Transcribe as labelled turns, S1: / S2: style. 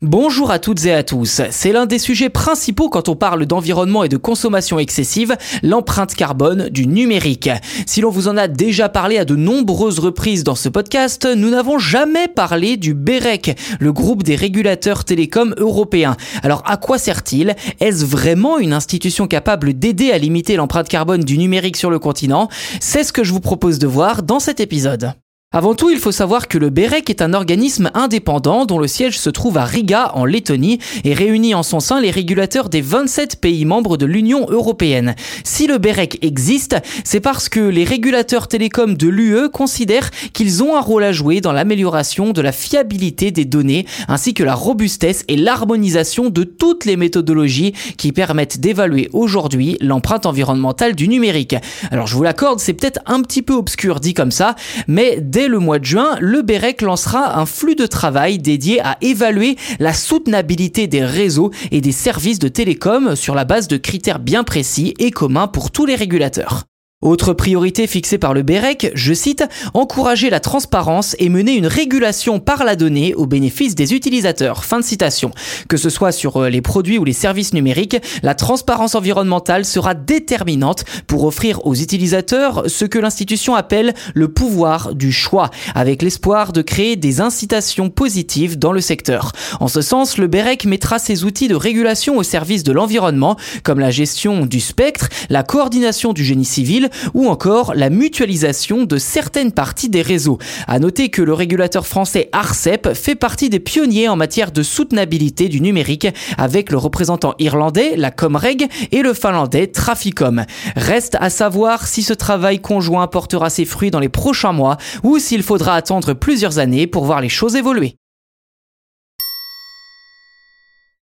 S1: Bonjour à toutes et à tous. C'est l'un des sujets principaux quand on parle d'environnement et de consommation excessive, l'empreinte carbone du numérique. Si l'on vous en a déjà parlé à de nombreuses reprises dans ce podcast, nous n'avons jamais parlé du BEREC, le groupe des régulateurs télécoms européens. Alors à quoi sert-il? Est-ce vraiment une institution capable d'aider à limiter l'empreinte carbone du numérique sur le continent? C'est ce que je vous propose de voir dans cet épisode. Avant tout, il faut savoir que le BEREC est un organisme indépendant dont le siège se trouve à Riga en Lettonie et réunit en son sein les régulateurs des 27 pays membres de l'Union européenne. Si le BEREC existe, c'est parce que les régulateurs télécoms de l'UE considèrent qu'ils ont un rôle à jouer dans l'amélioration de la fiabilité des données ainsi que la robustesse et l'harmonisation de toutes les méthodologies qui permettent d'évaluer aujourd'hui l'empreinte environnementale du numérique. Alors je vous l'accorde, c'est peut-être un petit peu obscur dit comme ça, mais dès le mois de juin, le BEREC lancera un flux de travail dédié à évaluer la soutenabilité des réseaux et des services de télécom sur la base de critères bien précis et communs pour tous les régulateurs. Autre priorité fixée par le BEREC, je cite, encourager la transparence et mener une régulation par la donnée au bénéfice des utilisateurs. Fin de citation. Que ce soit sur euh, les produits ou les services numériques, la transparence environnementale sera déterminante pour offrir aux utilisateurs ce que l'institution appelle le pouvoir du choix, avec l'espoir de créer des incitations positives dans le secteur. En ce sens, le BEREC mettra ses outils de régulation au service de l'environnement, comme la gestion du spectre, la coordination du génie civil, ou encore la mutualisation de certaines parties des réseaux. À noter que le régulateur français ARCEP fait partie des pionniers en matière de soutenabilité du numérique avec le représentant irlandais, la Comreg, et le finlandais Traficom. Reste à savoir si ce travail conjoint portera ses fruits dans les prochains mois ou s'il faudra attendre plusieurs années pour voir les choses évoluer.